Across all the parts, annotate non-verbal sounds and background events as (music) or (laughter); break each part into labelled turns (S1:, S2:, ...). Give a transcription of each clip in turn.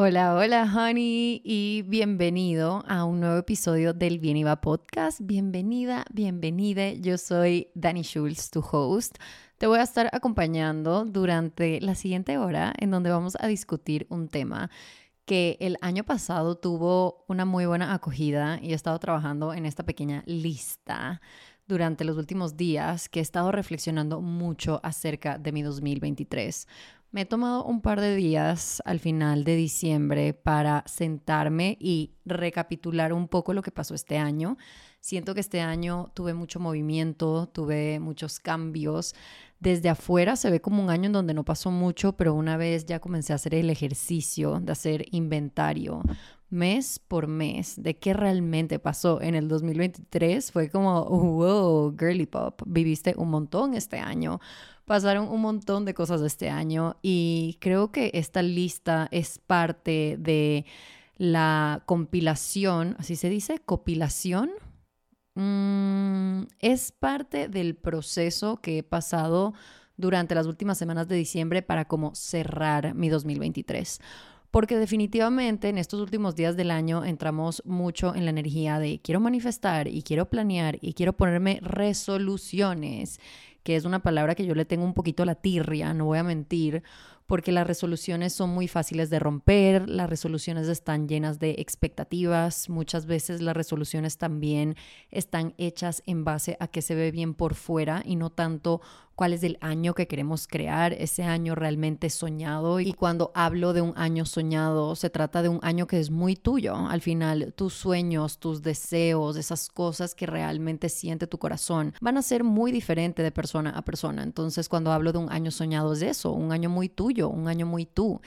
S1: Hola, hola, honey, y bienvenido a un nuevo episodio del Bien Iba Podcast. Bienvenida, bienvenida. Yo soy Dani Schulz, tu host. Te voy a estar acompañando durante la siguiente hora en donde vamos a discutir un tema que el año pasado tuvo una muy buena acogida y he estado trabajando en esta pequeña lista durante los últimos días que he estado reflexionando mucho acerca de mi 2023. Me he tomado un par de días al final de diciembre para sentarme y recapitular un poco lo que pasó este año. Siento que este año tuve mucho movimiento, tuve muchos cambios. Desde afuera se ve como un año en donde no pasó mucho, pero una vez ya comencé a hacer el ejercicio de hacer inventario mes por mes de qué realmente pasó en el 2023, fue como, wow, girly pop, viviste un montón este año Pasaron un montón de cosas este año y creo que esta lista es parte de la compilación, así se dice, compilación. Mm, es parte del proceso que he pasado durante las últimas semanas de diciembre para como cerrar mi 2023 porque definitivamente en estos últimos días del año entramos mucho en la energía de quiero manifestar y quiero planear y quiero ponerme resoluciones que es una palabra que yo le tengo un poquito a la tirria, no voy a mentir, porque las resoluciones son muy fáciles de romper, las resoluciones están llenas de expectativas, muchas veces las resoluciones también están hechas en base a que se ve bien por fuera y no tanto cuál es el año que queremos crear, ese año realmente soñado. Y cuando hablo de un año soñado, se trata de un año que es muy tuyo. Al final, tus sueños, tus deseos, esas cosas que realmente siente tu corazón, van a ser muy diferentes de persona a persona. Entonces, cuando hablo de un año soñado, es eso, un año muy tuyo, un año muy tú.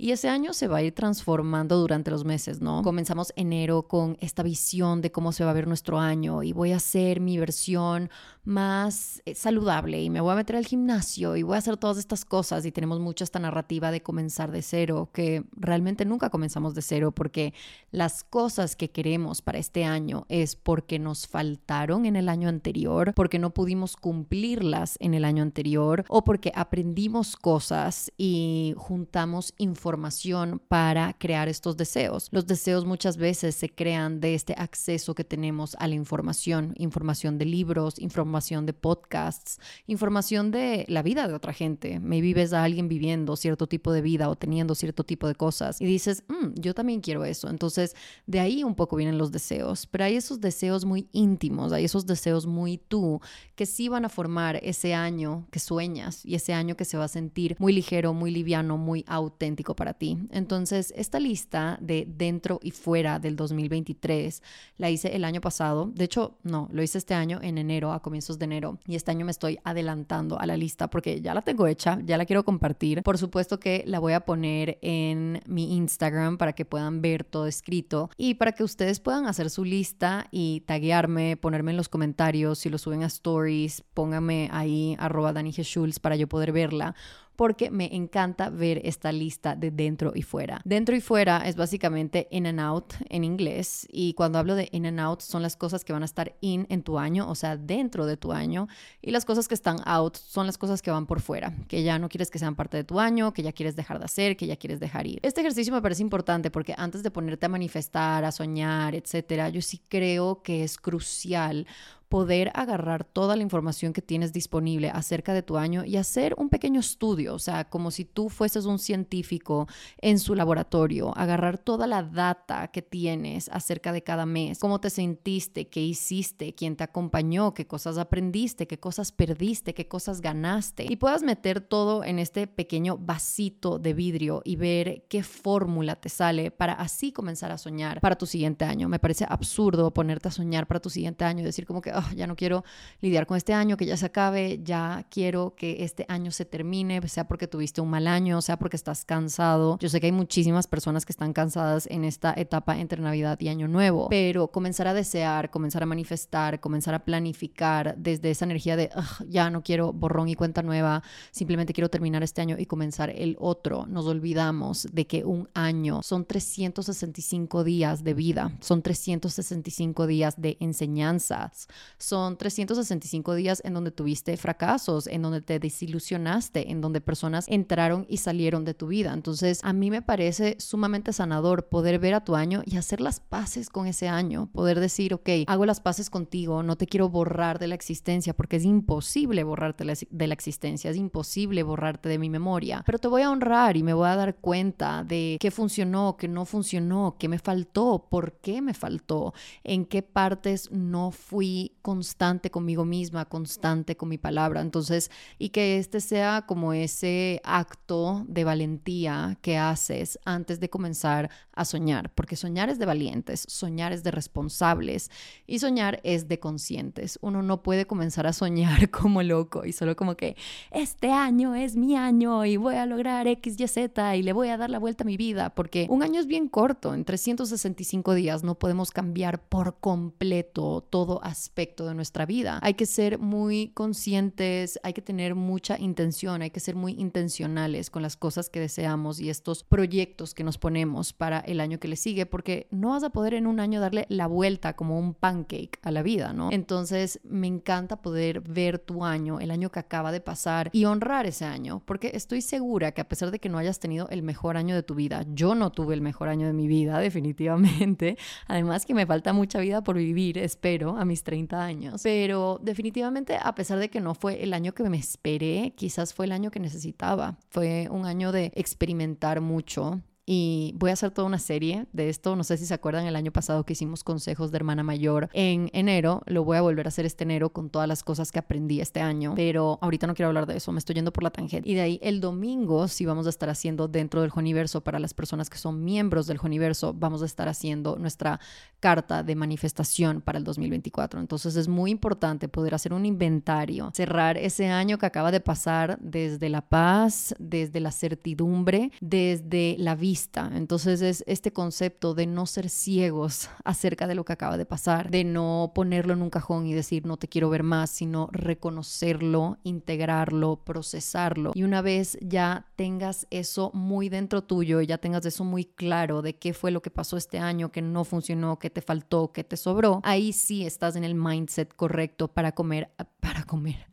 S1: Y ese año se va a ir transformando durante los meses, ¿no? Comenzamos enero con esta visión de cómo se va a ver nuestro año y voy a hacer mi versión más eh, saludable y me voy a meter al gimnasio y voy a hacer todas estas cosas y tenemos mucha esta narrativa de comenzar de cero, que realmente nunca comenzamos de cero porque las cosas que queremos para este año es porque nos faltaron en el año anterior, porque no pudimos cumplirlas en el año anterior o porque aprendimos cosas y juntamos información para crear estos deseos. Los deseos muchas veces se crean de este acceso que tenemos a la información, información de libros, información de podcasts, información de la vida de otra gente. Me vives a alguien viviendo cierto tipo de vida o teniendo cierto tipo de cosas y dices, mm, yo también quiero eso. Entonces, de ahí un poco vienen los deseos, pero hay esos deseos muy íntimos, hay esos deseos muy tú que sí van a formar ese año que sueñas y ese año que se va a sentir muy ligero, muy liviano, muy auténtico para ti. Entonces, esta lista de dentro y fuera del 2023 la hice el año pasado. De hecho, no, lo hice este año en enero a comienzos de enero y este año me estoy adelantando a la lista porque ya la tengo hecha, ya la quiero compartir. Por supuesto que la voy a poner en mi Instagram para que puedan ver todo escrito y para que ustedes puedan hacer su lista y taguearme, ponerme en los comentarios, si lo suben a stories, póngame ahí arroba Dani para yo poder verla porque me encanta ver esta lista de dentro y fuera. Dentro y fuera es básicamente in and out en inglés y cuando hablo de in and out son las cosas que van a estar in en tu año, o sea, dentro de tu año y las cosas que están out son las cosas que van por fuera, que ya no quieres que sean parte de tu año, que ya quieres dejar de hacer, que ya quieres dejar ir. Este ejercicio me parece importante porque antes de ponerte a manifestar, a soñar, etcétera, yo sí creo que es crucial poder agarrar toda la información que tienes disponible acerca de tu año y hacer un pequeño estudio, o sea, como si tú fueses un científico en su laboratorio, agarrar toda la data que tienes acerca de cada mes, cómo te sentiste, qué hiciste, quién te acompañó, qué cosas aprendiste, qué cosas perdiste, qué cosas ganaste y puedas meter todo en este pequeño vasito de vidrio y ver qué fórmula te sale para así comenzar a soñar para tu siguiente año. Me parece absurdo ponerte a soñar para tu siguiente año y decir como que Ah, ya no quiero lidiar con este año, que ya se acabe, ya quiero que este año se termine, sea porque tuviste un mal año, sea porque estás cansado. Yo sé que hay muchísimas personas que están cansadas en esta etapa entre Navidad y Año Nuevo, pero comenzar a desear, comenzar a manifestar, comenzar a planificar desde esa energía de ah, ya no quiero borrón y cuenta nueva, simplemente quiero terminar este año y comenzar el otro. Nos olvidamos de que un año son 365 días de vida, son 365 días de enseñanzas, son 365 días en donde tuviste fracasos, en donde te desilusionaste, en donde personas entraron y salieron de tu vida. Entonces, a mí me parece sumamente sanador poder ver a tu año y hacer las paces con ese año, poder decir, ok, hago las paces contigo, no te quiero borrar de la existencia porque es imposible borrarte de la existencia, es imposible borrarte de mi memoria, pero te voy a honrar y me voy a dar cuenta de qué funcionó, qué no funcionó, qué me faltó, por qué me faltó, en qué partes no fui constante conmigo misma, constante con mi palabra. Entonces, y que este sea como ese acto de valentía que haces antes de comenzar a soñar, porque soñar es de valientes, soñar es de responsables y soñar es de conscientes. Uno no puede comenzar a soñar (laughs) como loco y solo como que este año es mi año y voy a lograr X, Y, Z y le voy a dar la vuelta a mi vida, porque un año es bien corto, en 365 días no podemos cambiar por completo todo aspecto de nuestra vida. Hay que ser muy conscientes, hay que tener mucha intención, hay que ser muy intencionales con las cosas que deseamos y estos proyectos que nos ponemos para el año que le sigue, porque no vas a poder en un año darle la vuelta como un pancake a la vida, ¿no? Entonces me encanta poder ver tu año, el año que acaba de pasar y honrar ese año, porque estoy segura que a pesar de que no hayas tenido el mejor año de tu vida, yo no tuve el mejor año de mi vida, (laughs) definitivamente, además que me falta mucha vida por vivir, espero, a mis 30 años, pero definitivamente a pesar de que no fue el año que me esperé, quizás fue el año que necesitaba, fue un año de experimentar mucho, y voy a hacer toda una serie de esto. No sé si se acuerdan el año pasado que hicimos consejos de hermana mayor en enero. Lo voy a volver a hacer este enero con todas las cosas que aprendí este año, pero ahorita no quiero hablar de eso, me estoy yendo por la tangente. Y de ahí el domingo sí vamos a estar haciendo dentro del Joniverso para las personas que son miembros del Joniverso, vamos a estar haciendo nuestra carta de manifestación para el 2024. Entonces es muy importante poder hacer un inventario, cerrar ese año que acaba de pasar desde la paz, desde la certidumbre, desde la vista entonces es este concepto de no ser ciegos (laughs) acerca de lo que acaba de pasar, de no ponerlo en un cajón y decir no te quiero ver más, sino reconocerlo, integrarlo, procesarlo. Y una vez ya tengas eso muy dentro tuyo, ya tengas eso muy claro de qué fue lo que pasó este año, que no funcionó, que te faltó, que te sobró, ahí sí estás en el mindset correcto para comer, (laughs) para comer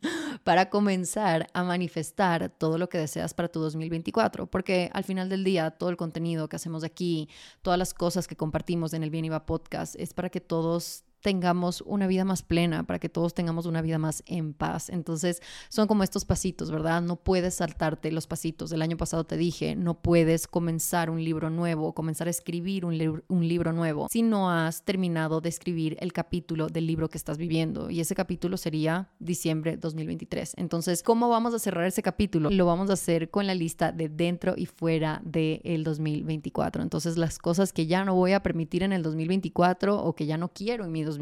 S1: para comenzar a manifestar todo lo que deseas para tu 2024, porque al final del día todo el contenido que hacemos aquí, todas las cosas que compartimos en el Bien Iba podcast es para que todos tengamos una vida más plena, para que todos tengamos una vida más en paz. Entonces, son como estos pasitos, ¿verdad? No puedes saltarte los pasitos. El año pasado te dije, no puedes comenzar un libro nuevo, comenzar a escribir un, un libro nuevo si no has terminado de escribir el capítulo del libro que estás viviendo. Y ese capítulo sería diciembre 2023. Entonces, ¿cómo vamos a cerrar ese capítulo? Lo vamos a hacer con la lista de dentro y fuera del 2024. Entonces, las cosas que ya no voy a permitir en el 2024 o que ya no quiero en mi 2024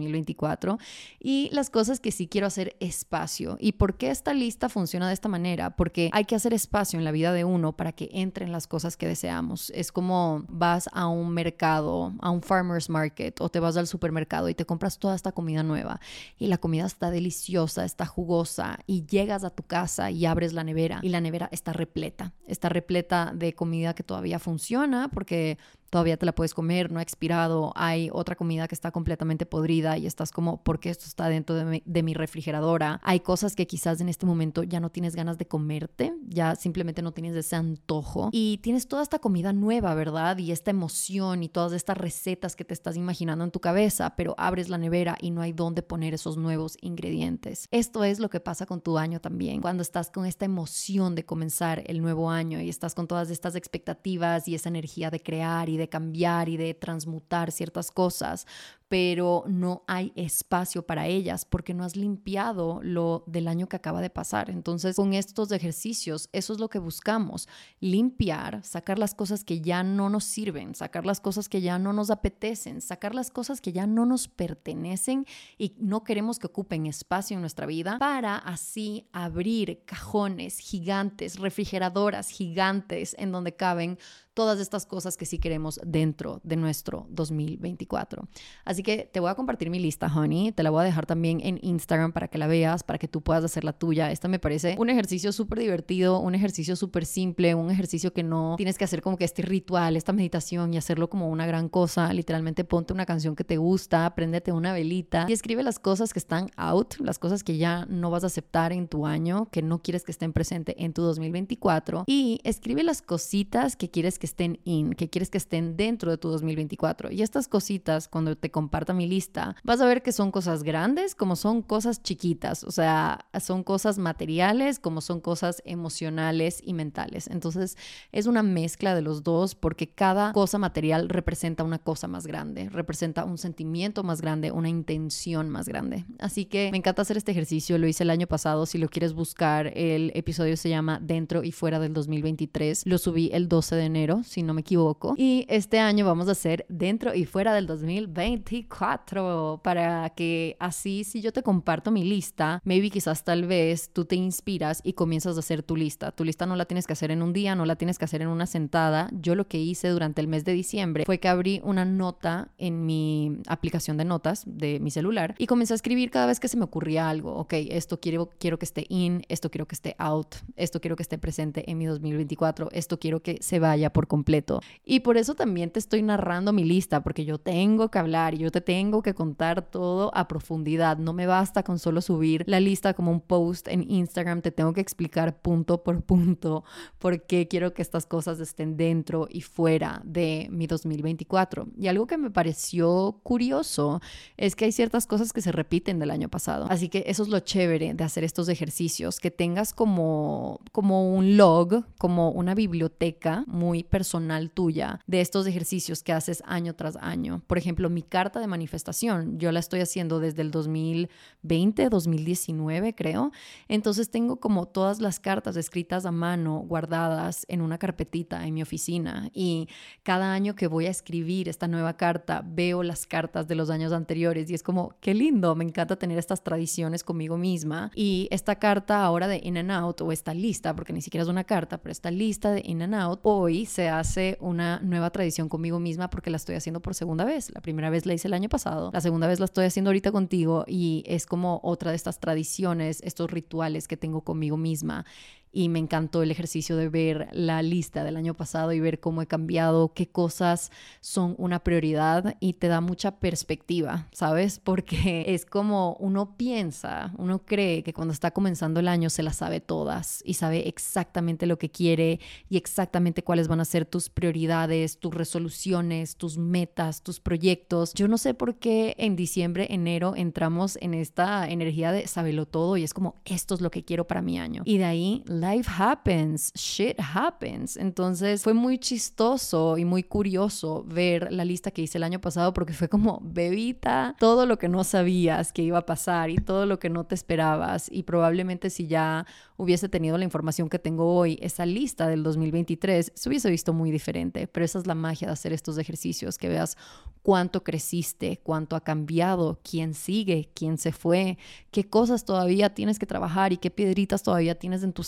S1: y las cosas que sí quiero hacer espacio. ¿Y por qué esta lista funciona de esta manera? Porque hay que hacer espacio en la vida de uno para que entren las cosas que deseamos. Es como vas a un mercado, a un farmer's market o te vas al supermercado y te compras toda esta comida nueva y la comida está deliciosa, está jugosa y llegas a tu casa y abres la nevera y la nevera está repleta, está repleta de comida que todavía funciona porque todavía te la puedes comer, no ha expirado, hay otra comida que está completamente podrida y estás como, ¿por qué esto está dentro de mi, refrigeradora? Hay cosas que quizás en este momento ya no tienes ganas de comerte, ya simplemente no tienes ese antojo y tienes toda esta comida nueva, ¿verdad? Y esta emoción y todas estas recetas que te estás imaginando en tu cabeza, pero abres la nevera y no hay dónde poner esos nuevos ingredientes. Esto es lo que pasa con tu año también, cuando estás con esta emoción de comenzar el nuevo año y estás con todas estas expectativas y esa energía de crear y de cambiar y de transmutar ciertas cosas, pero no hay espacio para ellas porque no has limpiado lo del año que acaba de pasar. Entonces, con estos ejercicios, eso es lo que buscamos, limpiar, sacar las cosas que ya no nos sirven, sacar las cosas que ya no nos apetecen, sacar las cosas que ya no nos pertenecen y no queremos que ocupen espacio en nuestra vida para así abrir cajones gigantes, refrigeradoras gigantes en donde caben todas estas cosas que sí queremos dentro de nuestro 2024. Así que te voy a compartir mi lista, honey. Te la voy a dejar también en Instagram para que la veas, para que tú puedas hacer la tuya. Esta me parece un ejercicio súper divertido, un ejercicio súper simple, un ejercicio que no tienes que hacer como que este ritual, esta meditación y hacerlo como una gran cosa. Literalmente ponte una canción que te gusta, préndete una velita y escribe las cosas que están out, las cosas que ya no vas a aceptar en tu año, que no quieres que estén presentes en tu 2024 y escribe las cositas que quieres que estén in, que quieres que estén dentro de tu 2024. Y estas cositas, cuando te comparta mi lista, vas a ver que son cosas grandes como son cosas chiquitas, o sea, son cosas materiales como son cosas emocionales y mentales. Entonces, es una mezcla de los dos porque cada cosa material representa una cosa más grande, representa un sentimiento más grande, una intención más grande. Así que me encanta hacer este ejercicio, lo hice el año pasado, si lo quieres buscar, el episodio se llama Dentro y fuera del 2023, lo subí el 12 de enero, si no me equivoco, y este año vamos a hacer Dentro y fuera del 2024 para que así si yo te comparto mi lista, maybe quizás tal vez tú te inspiras y comienzas a hacer tu lista. Tu lista no la tienes que hacer en un día, no la tienes que hacer en una sentada. Yo lo que hice durante el mes de diciembre fue que abrí una nota en mi aplicación de notas de mi celular y comencé a escribir cada vez que se me ocurría algo. Ok, esto quiero, quiero que esté in, esto quiero que esté out, esto quiero que esté presente en mi 2024, esto quiero que se vaya por completo. Y por eso también te estoy narrando mi lista, porque yo tengo que hablar y yo te tengo que contar todo a profundidad. No me basta con solo subir la lista como un post en Instagram, te tengo que explicar punto por punto por qué quiero que estas cosas estén dentro y fuera de mi 2024. Y algo que me pareció curioso es que hay ciertas cosas que se repiten del año pasado. Así que eso es lo chévere de hacer estos ejercicios, que tengas como, como un log, como una biblioteca muy personal tuya de estos ejercicios que haces año tras año. Por ejemplo, mi carta de manifestación, yo la estoy haciendo desde el 2020, 2019 creo. Entonces tengo como todas las cartas escritas a mano, guardadas en una carpetita en mi oficina. Y cada año que voy a escribir esta nueva carta, veo las cartas de los años anteriores y es como, qué lindo, me encanta tener estas tradiciones conmigo misma. Y esta carta ahora de In and Out, o esta lista, porque ni siquiera es una carta, pero esta lista de In and Out, hoy se hace una nueva tradición conmigo misma porque la estoy haciendo por segunda vez. La primera vez la hice el año pasado, la segunda vez la estoy haciendo ahorita contigo y es como otra de estas tradiciones, estos rituales que tengo conmigo misma y me encantó el ejercicio de ver la lista del año pasado y ver cómo he cambiado, qué cosas son una prioridad y te da mucha perspectiva, ¿sabes? Porque (laughs) es como uno piensa, uno cree que cuando está comenzando el año se las sabe todas y sabe exactamente lo que quiere y exactamente cuáles van a ser tus prioridades, tus resoluciones, tus metas, tus proyectos. Yo no sé por qué en diciembre, enero entramos en esta energía de saberlo todo y es como esto es lo que quiero para mi año. Y de ahí life happens, shit happens. Entonces fue muy chistoso y muy curioso ver la lista que hice el año pasado porque fue como, bebita, todo lo que no sabías que iba a pasar y todo lo que no te esperabas. Y probablemente si ya hubiese tenido la información que tengo hoy, esa lista del 2023, se hubiese visto muy diferente. Pero esa es la magia de hacer estos ejercicios, que veas cuánto creciste, cuánto ha cambiado, quién sigue, quién se fue, qué cosas todavía tienes que trabajar y qué piedritas todavía tienes en tu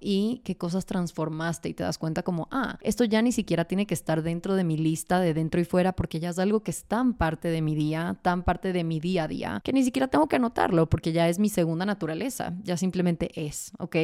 S1: y qué cosas transformaste y te das cuenta como, ah, esto ya ni siquiera tiene que estar dentro de mi lista de dentro y fuera porque ya es algo que es tan parte de mi día, tan parte de mi día a día, que ni siquiera tengo que anotarlo porque ya es mi segunda naturaleza, ya simplemente es, ¿ok?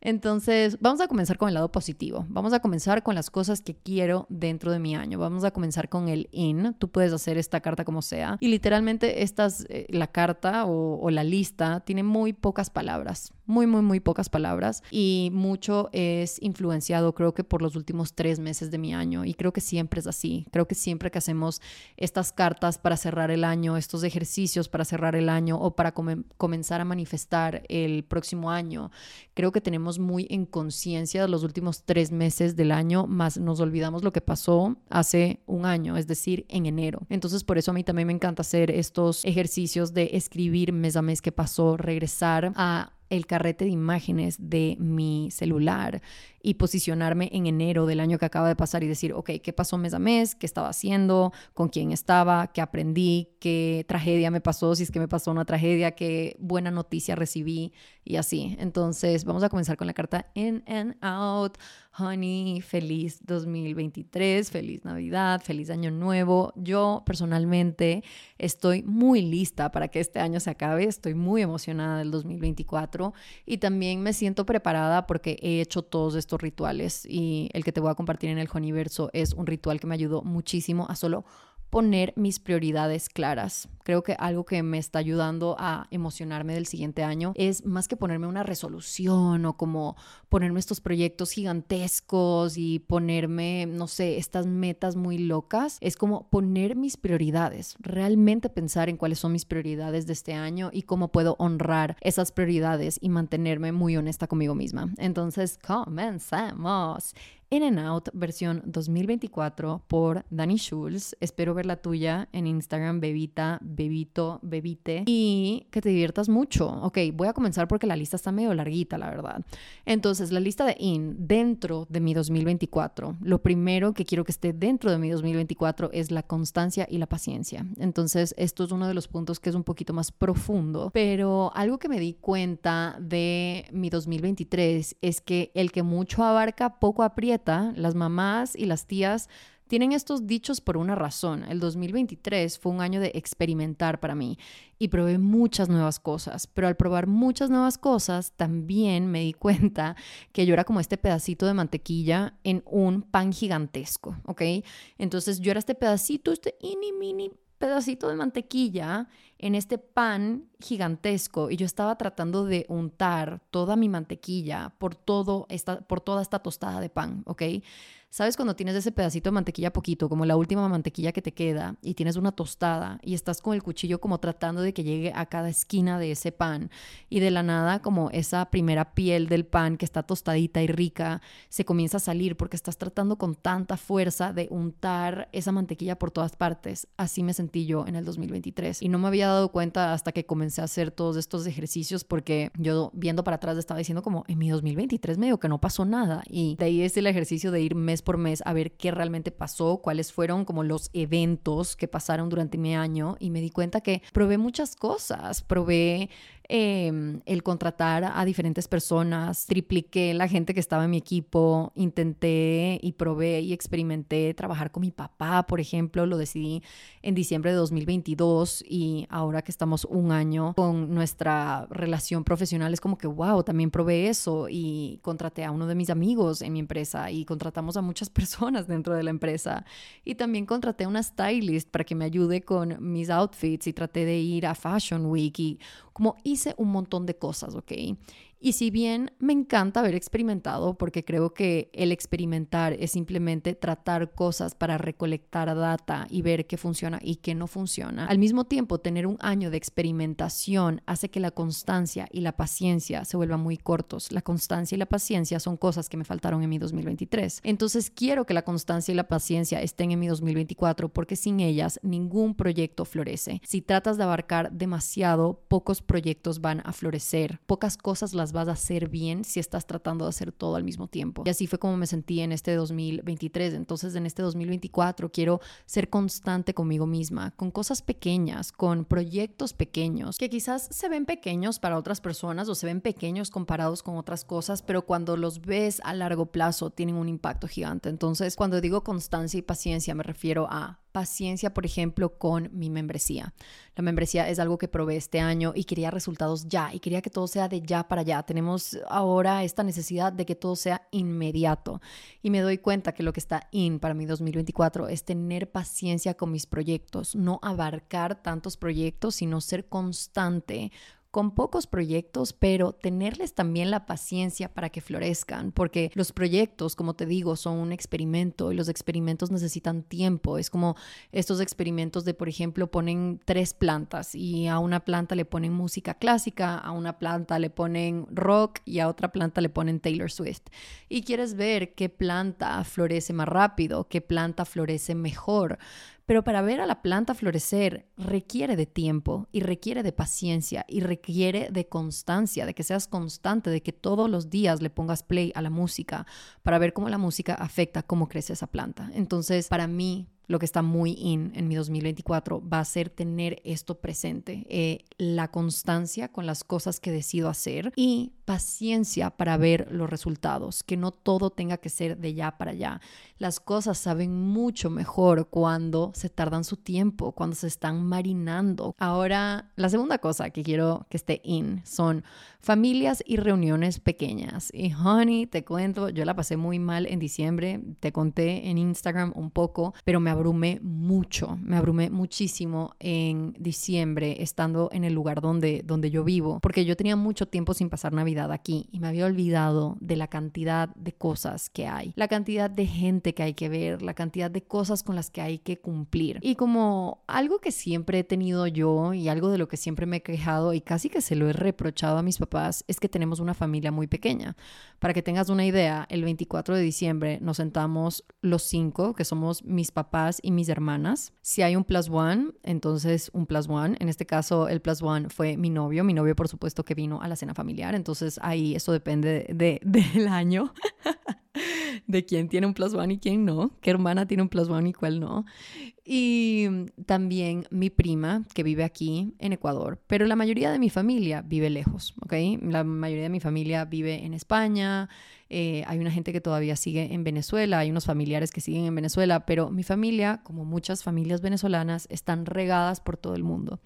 S1: Entonces, vamos a comenzar con el lado positivo, vamos a comenzar con las cosas que quiero dentro de mi año, vamos a comenzar con el in, tú puedes hacer esta carta como sea. Y literalmente estas, eh, la carta o la lista tiene muy pocas palabras, muy, muy, muy pocas palabras. Y mucho es influenciado, creo que por los últimos tres meses de mi año. Y creo que siempre es así. Creo que siempre que hacemos estas cartas para cerrar el año, estos ejercicios para cerrar el año o para comenzar a manifestar el próximo año, creo que tenemos muy en conciencia los últimos tres meses del año, más nos olvidamos lo que pasó hace un año, es decir, en enero. Entonces, por eso a mí también me encanta hacer estos ejercicios de escribir mes a mes que pasó, regresar a el carrete de imágenes de mi celular y posicionarme en enero del año que acaba de pasar y decir, ok, ¿qué pasó mes a mes? ¿Qué estaba haciendo? ¿Con quién estaba? ¿Qué aprendí? ¿Qué tragedia me pasó? Si es que me pasó una tragedia, ¿qué buena noticia recibí? Y así. Entonces, vamos a comenzar con la carta In and Out. Honey, feliz 2023, feliz Navidad, feliz Año Nuevo. Yo personalmente estoy muy lista para que este año se acabe, estoy muy emocionada del 2024 y también me siento preparada porque he hecho todos estos rituales y el que te voy a compartir en el Honeyverso es un ritual que me ayudó muchísimo a solo poner mis prioridades claras. Creo que algo que me está ayudando a emocionarme del siguiente año es más que ponerme una resolución o como ponerme estos proyectos gigantescos y ponerme, no sé, estas metas muy locas, es como poner mis prioridades, realmente pensar en cuáles son mis prioridades de este año y cómo puedo honrar esas prioridades y mantenerme muy honesta conmigo misma. Entonces, comencemos. In and Out versión 2024 por Dani Schulz. Espero ver la tuya en Instagram, bebita, bebito, bebite. Y que te diviertas mucho. Ok, voy a comenzar porque la lista está medio larguita, la verdad. Entonces, la lista de In dentro de mi 2024. Lo primero que quiero que esté dentro de mi 2024 es la constancia y la paciencia. Entonces, esto es uno de los puntos que es un poquito más profundo. Pero algo que me di cuenta de mi 2023 es que el que mucho abarca, poco aprieta las mamás y las tías tienen estos dichos por una razón. El 2023 fue un año de experimentar para mí y probé muchas nuevas cosas, pero al probar muchas nuevas cosas también me di (laughs) cuenta que yo era como este pedacito de mantequilla en un pan gigantesco, ¿ok? Entonces yo era este pedacito, este mini mini pedacito de mantequilla en este pan gigantesco y yo estaba tratando de untar toda mi mantequilla por, todo esta, por toda esta tostada de pan, ¿ok? ¿Sabes cuando tienes ese pedacito de mantequilla poquito, como la última mantequilla que te queda, y tienes una tostada y estás con el cuchillo como tratando de que llegue a cada esquina de ese pan y de la nada como esa primera piel del pan que está tostadita y rica se comienza a salir porque estás tratando con tanta fuerza de untar esa mantequilla por todas partes? Así me sentí yo en el 2023 y no me había dado cuenta hasta que comencé a hacer todos estos ejercicios porque yo viendo para atrás estaba diciendo como en mi 2023 medio que no pasó nada y de ahí es el ejercicio de ir mes por mes a ver qué realmente pasó, cuáles fueron como los eventos que pasaron durante mi año y me di cuenta que probé muchas cosas, probé Em, el contratar a diferentes personas, tripliqué la gente que estaba en mi equipo, intenté y probé y experimenté trabajar con mi papá, por ejemplo, lo decidí en diciembre de 2022 y ahora que estamos un año con nuestra relación profesional es como que, wow, también probé eso y contraté a uno de mis amigos en mi empresa y contratamos a muchas (laughs) personas dentro de la empresa y también contraté a una stylist para que me ayude con mis outfits y traté de ir a Fashion Week y como hice un montón de cosas, ¿ok? Y si bien me encanta haber experimentado, porque creo que el experimentar es simplemente tratar cosas para recolectar data y ver qué funciona y qué no funciona, al mismo tiempo tener un año de experimentación hace que la constancia y la paciencia se vuelvan muy cortos. La constancia y la paciencia son cosas que me faltaron en mi 2023. Entonces quiero que la constancia y la paciencia estén en mi 2024 porque sin ellas ningún proyecto florece. Si tratas de abarcar demasiado, pocos proyectos van a florecer, pocas cosas las vas a hacer bien si estás tratando de hacer todo al mismo tiempo. Y así fue como me sentí en este 2023. Entonces, en este 2024 quiero ser constante conmigo misma, con cosas pequeñas, con proyectos pequeños, que quizás se ven pequeños para otras personas o se ven pequeños comparados con otras cosas, pero cuando los ves a largo plazo tienen un impacto gigante. Entonces, cuando digo constancia y paciencia, me refiero a paciencia, por ejemplo, con mi membresía. La membresía es algo que probé este año y quería resultados ya y quería que todo sea de ya para allá. Tenemos ahora esta necesidad de que todo sea inmediato y me doy cuenta que lo que está in para mi 2024 es tener paciencia con mis proyectos, no abarcar tantos proyectos, sino ser constante con pocos proyectos, pero tenerles también la paciencia para que florezcan, porque los proyectos, como te digo, son un experimento y los experimentos necesitan tiempo. Es como estos experimentos de, por ejemplo, ponen tres plantas y a una planta le ponen música clásica, a una planta le ponen rock y a otra planta le ponen Taylor Swift. Y quieres ver qué planta florece más rápido, qué planta florece mejor Pero para ver a la planta florecer requiere de tiempo y requiere de paciencia y requiere de constancia, de que seas constante, de que todos los días le pongas play a la música para ver cómo la música afecta cómo crece esa planta. Entonces, para mí, lo que está muy in en mi 2024 va a ser tener esto presente, eh, la constancia con las cosas que decido hacer y paciencia para ver los resultados, que no todo tenga que ser de ya para allá. Las cosas saben mucho mejor cuando se tardan su tiempo, cuando se están marinando. Ahora, la segunda cosa que quiero que esté in son familias y reuniones pequeñas. Y honey, te cuento, yo la pasé muy mal en diciembre, te conté en Instagram un poco, pero me abrumé mucho, me abrumé muchísimo en diciembre estando en el lugar donde, donde yo vivo, porque yo tenía mucho tiempo sin pasar Navidad aquí y me había olvidado de la cantidad de cosas que hay, la cantidad de gente que hay que ver, la cantidad de cosas con las que hay que cumplir. Y como algo que siempre he tenido yo y algo de lo que siempre me he quejado y casi que se lo he reprochado a mis papás es que tenemos una familia muy pequeña. Para que tengas una idea, el 24 de diciembre nos sentamos los cinco, que somos mis papás y mis hermanas. Si hay un plus one, entonces un plus one. En este caso, el plus one fue mi novio. Mi novio, por supuesto, que vino a la cena familiar. Entonces, ahí eso depende de, del año, (laughs) de quién tiene un plus one y quién no, qué hermana tiene un plus one y cuál no. Y también mi prima, que vive aquí en Ecuador, pero la mayoría de mi familia vive lejos, ¿ok? La mayoría de mi familia vive en España, eh, hay una gente que todavía sigue en Venezuela, hay unos familiares que siguen en Venezuela, pero mi familia, como muchas familias venezolanas, están regadas por todo el mundo.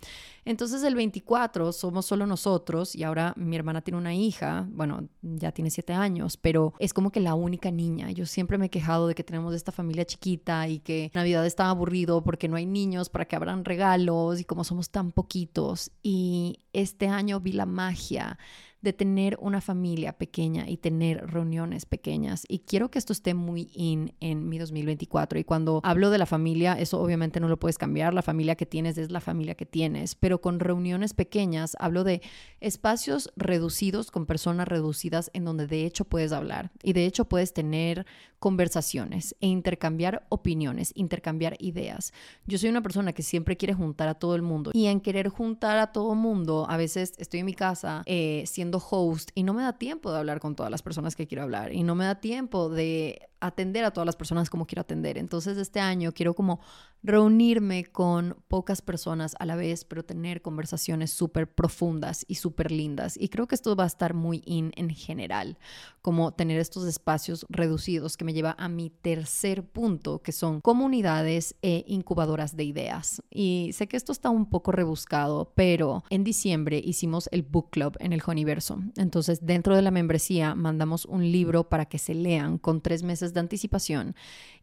S1: Entonces el 24 somos solo nosotros y ahora mi hermana tiene una hija, bueno, ya tiene siete años, pero es como que la única niña. Yo siempre me he quejado de que tenemos esta familia chiquita y que Navidad está aburrido porque no hay niños para que abran regalos y como somos tan poquitos. Y este año vi la magia de tener una familia pequeña y tener reuniones pequeñas. Y quiero que esto esté muy in en mi 2024. Y cuando hablo de la familia, eso obviamente no lo puedes cambiar. La familia que tienes es la familia que tienes. Pero con reuniones pequeñas hablo de espacios reducidos con personas reducidas en donde de hecho puedes hablar y de hecho puedes tener conversaciones e intercambiar opiniones, intercambiar ideas. Yo soy una persona que siempre quiere juntar a todo el mundo y en querer juntar a todo el mundo, a veces estoy en mi casa eh, siendo host y no me da tiempo de hablar con todas las personas que quiero hablar y no me da tiempo de atender a todas las personas como quiero atender. Entonces este año quiero como reunirme con pocas personas a la vez, pero tener conversaciones súper profundas y súper lindas. Y creo que esto va a estar muy in en general, como tener estos espacios reducidos que me lleva a mi tercer punto, que son comunidades e incubadoras de ideas. Y sé que esto está un poco rebuscado, pero en diciembre hicimos el book club en el Universo. Entonces dentro de la membresía mandamos un libro para que se lean con tres meses de anticipación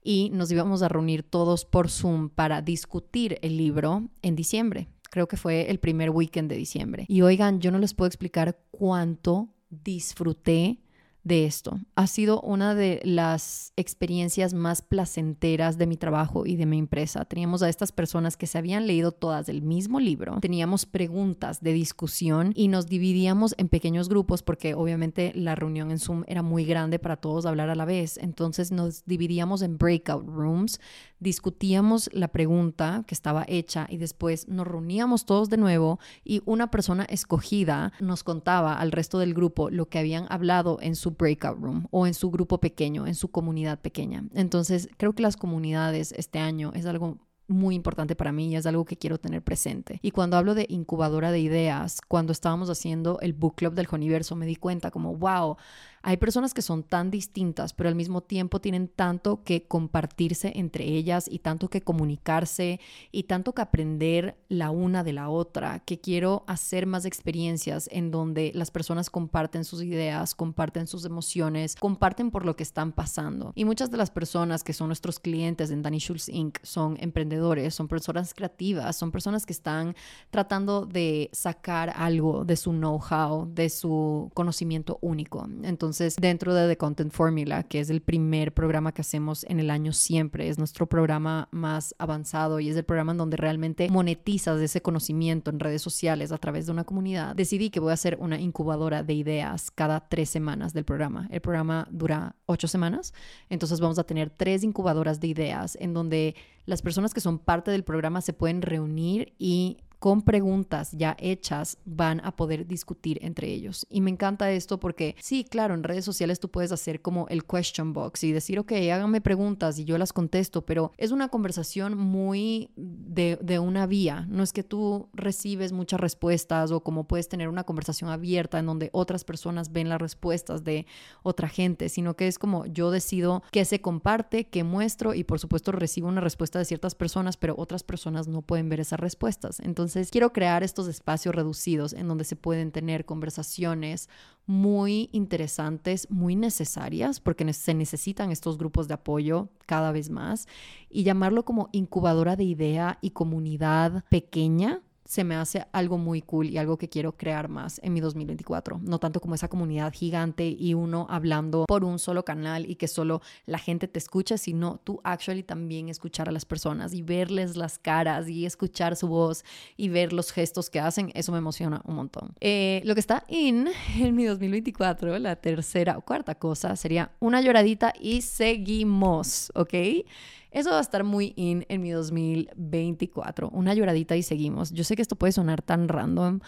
S1: y nos íbamos a reunir todos por Zoom para discutir el libro en diciembre. Creo que fue el primer weekend de diciembre. Y oigan, yo no les puedo explicar cuánto disfruté de esto. Ha sido una de las experiencias más placenteras de mi trabajo y de mi empresa. Teníamos a estas personas que se habían leído todas el mismo libro, teníamos preguntas de discusión y nos dividíamos en pequeños grupos porque obviamente la reunión en Zoom era muy grande para todos hablar a la vez. Entonces nos dividíamos en breakout rooms, discutíamos la pregunta que estaba hecha y después nos reuníamos todos de nuevo y una persona escogida nos contaba al resto del grupo lo que habían hablado en su breakout room o en su grupo pequeño, en su comunidad pequeña. Entonces, creo que las comunidades este año es algo muy importante para mí y es algo que quiero tener presente. Y cuando hablo de incubadora de ideas, cuando estábamos haciendo el book club del Universo, me di cuenta como, wow, hay personas que son tan distintas, pero al mismo tiempo tienen tanto que compartirse entre ellas y tanto que comunicarse y tanto que aprender la una de la otra, que quiero hacer más experiencias en donde las personas comparten sus ideas, comparten sus emociones, comparten por lo que están pasando. Y muchas de las personas que son nuestros clientes en Danny Schulz Inc. son emprendedores, son personas creativas, son personas que están tratando de sacar algo de su know-how, de su conocimiento único. Entonces, Entonces, dentro de The Content Formula, que es el primer programa que hacemos en el año siempre, es nuestro programa más avanzado y es el programa en donde realmente monetizas ese conocimiento en redes sociales a través de una comunidad, decidí que voy a hacer una incubadora de ideas cada tres semanas del programa. El programa dura ocho semanas, entonces vamos a tener tres incubadoras de ideas en donde las personas que son parte del programa se pueden reunir y con preguntas ya hechas van a poder discutir entre ellos. Y me encanta esto porque sí, claro, en redes sociales tú puedes hacer como el question box y decir, ok, háganme preguntas y yo las contesto, pero es una conversación muy de, de una vía. No es que tú recibes muchas respuestas o como puedes tener una conversación abierta en donde otras personas ven las respuestas de otra gente, sino que es como yo decido qué se comparte, qué muestro y por supuesto recibo una respuesta de ciertas personas, pero otras personas no pueden ver esas respuestas. Entonces, entonces, quiero crear estos espacios reducidos en donde se pueden tener conversaciones muy interesantes, muy necesarias, porque se necesitan estos grupos de apoyo cada vez más, y llamarlo como incubadora de idea y comunidad pequeña se me hace algo muy cool y algo que quiero crear más en mi 2024. No tanto como esa comunidad gigante y uno hablando por un solo canal y que solo la gente te escucha, sino tú actually también escuchar a las personas y verles las caras y escuchar su voz y ver los gestos que hacen. Eso me emociona un montón. Eh, lo que está in (laughs) en mi 2024, la tercera o cuarta cosa, sería una lloradita y seguimos, ¿ok? Eso va a estar muy in en mi 2024. Una lloradita y seguimos. Yo sé que esto puede sonar tan random,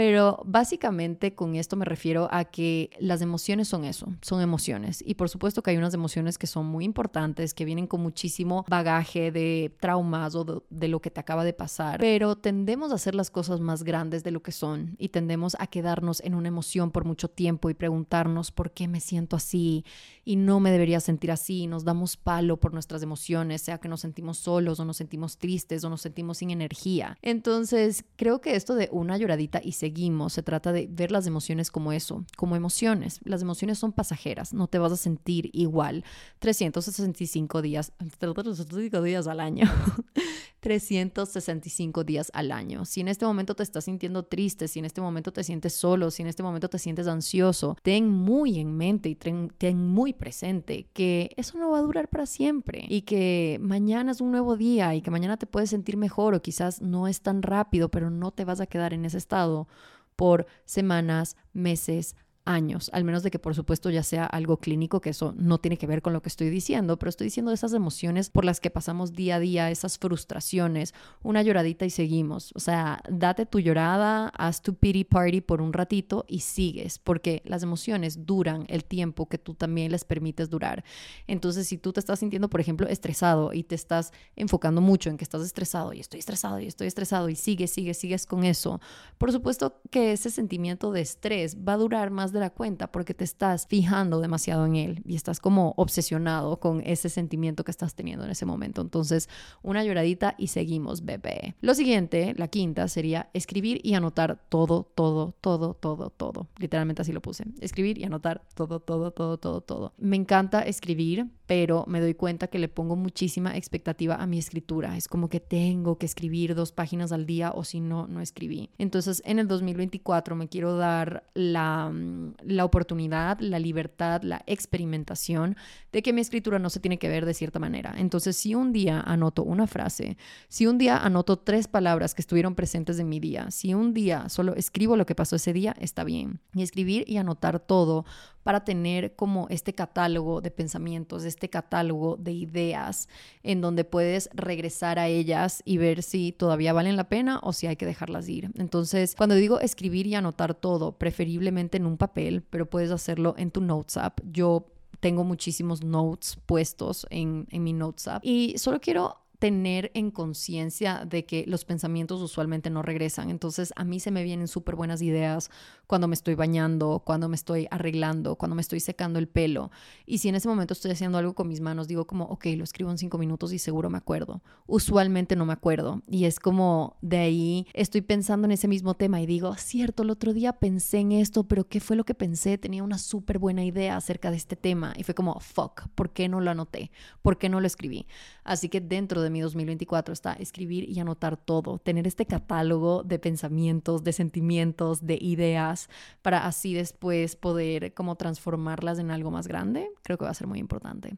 S1: pero básicamente con esto me refiero a que las emociones son eso, son emociones. Y por supuesto que hay unas emociones que son muy importantes, que vienen con muchísimo bagaje de traumas o de, lo que te acaba de pasar. Pero tendemos a hacer las cosas más grandes de lo que son y tendemos a quedarnos en una emoción por mucho tiempo y preguntarnos por qué me siento así y no me debería sentir así. Nos damos palo por nuestras emociones, sea que nos sentimos solos o nos sentimos tristes o nos sentimos sin energía. Entonces creo que esto de una lloradita y seguir se trata de ver las emociones como eso, como emociones. Las emociones son pasajeras, no te vas a sentir igual 365 días, 365 días al año. (laughs) 365 días al año. Si en este momento te estás sintiendo triste, si en este momento te sientes solo, si en este momento te sientes ansioso, ten muy en mente y ten, ten, muy presente que eso no va a durar para siempre y que mañana es un nuevo día y que mañana te puedes sentir mejor o quizás no es tan rápido, pero no te vas a quedar en ese estado por semanas, meses, años, al menos de que por supuesto ya sea algo clínico, que eso no tiene que ver con lo que estoy diciendo, pero estoy diciendo esas emociones por las que pasamos día a día, esas frustraciones, una lloradita y seguimos. O sea, date tu llorada, haz tu pity party por un ratito y sigues, porque las emociones duran el tiempo que tú también les permites durar. Entonces, si tú te estás sintiendo, por ejemplo, estresado y te estás enfocando mucho en que estás estresado y estoy estresado y estoy estresado y sigues, sigues, sigues con eso, por supuesto que ese sentimiento de estrés va a durar más de la cuenta porque te estás fijando demasiado en él y estás como obsesionado con ese sentimiento que estás teniendo en ese momento. Entonces, una lloradita y seguimos, bebé. Lo siguiente, la quinta, sería escribir y anotar todo, todo, todo, todo, todo. Literalmente así lo puse. Escribir y anotar todo, todo, todo, todo, todo. Me encanta escribir, pero me doy cuenta que le pongo muchísima expectativa a mi escritura. Es como que tengo que escribir dos páginas al día o si no, no escribí. Entonces, en el 2024 me quiero dar la mm, la oportunidad, la libertad, la experimentación de que mi escritura no se tiene que ver de cierta manera. Entonces, si un día anoto una frase, si un día anoto tres palabras que estuvieron presentes en mi día, si un día solo escribo lo que pasó ese día, está bien. Y escribir y anotar todo para tener como este catálogo de pensamientos, este catálogo de ideas en donde puedes regresar a ellas y ver si todavía valen la pena o si hay que dejarlas ir. Entonces, cuando digo escribir y anotar todo, preferiblemente en un papel, pero puedes hacerlo en tu Notes app. Yo tengo muchísimos notes puestos en, mi Notes app y solo quiero tener en conciencia de que los pensamientos usualmente no regresan. Entonces a mí se me vienen súper buenas ideas cuando me estoy bañando, cuando me estoy arreglando, cuando me estoy secando el pelo. Y si en ese momento estoy haciendo algo con mis manos, digo como, ok, lo escribo en cinco minutos y seguro me acuerdo. Usualmente no me acuerdo. Y es como de ahí estoy pensando en ese mismo tema y digo, cierto, el otro día pensé en esto, pero ¿qué fue lo que pensé? Tenía una súper buena idea acerca de este tema. Y fue como, fuck, ¿por qué no lo anoté? ¿Por qué no lo escribí? Así que dentro de de mi 2024 está escribir y anotar todo, tener este catálogo de pensamientos, de sentimientos, de ideas, para así después poder como transformarlas en algo más grande, creo que va a ser muy importante.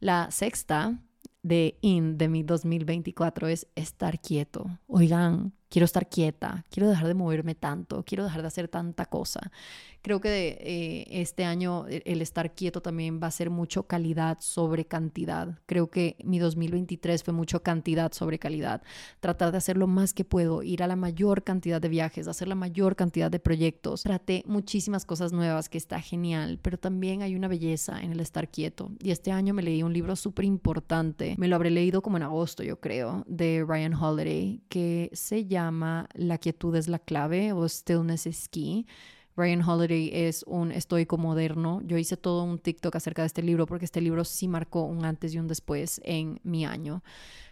S1: La sexta de IN de mi 2024 es estar quieto. Oigan, quiero estar quieta, quiero dejar de moverme tanto, quiero dejar de hacer tanta cosa. Creo que eh, este año e, el estar quieto también va a ser mucho calidad sobre cantidad. Creo que mi 2023 fue mucho cantidad sobre calidad. Tratar de hacer lo más que puedo, ir a la mayor cantidad de viajes, hacer la mayor cantidad de proyectos. Traté muchísimas cosas nuevas que está genial, pero también hay una belleza en el estar quieto. Y este año me leí un libro súper importante, me lo habré leído como en agosto yo creo, de Ryan Holiday, que se llama La quietud es la clave o Stillness is Key Ryan Holiday es un estoico moderno. Yo hice todo un TikTok acerca de este libro porque este libro sí marcó un antes y un después en mi año.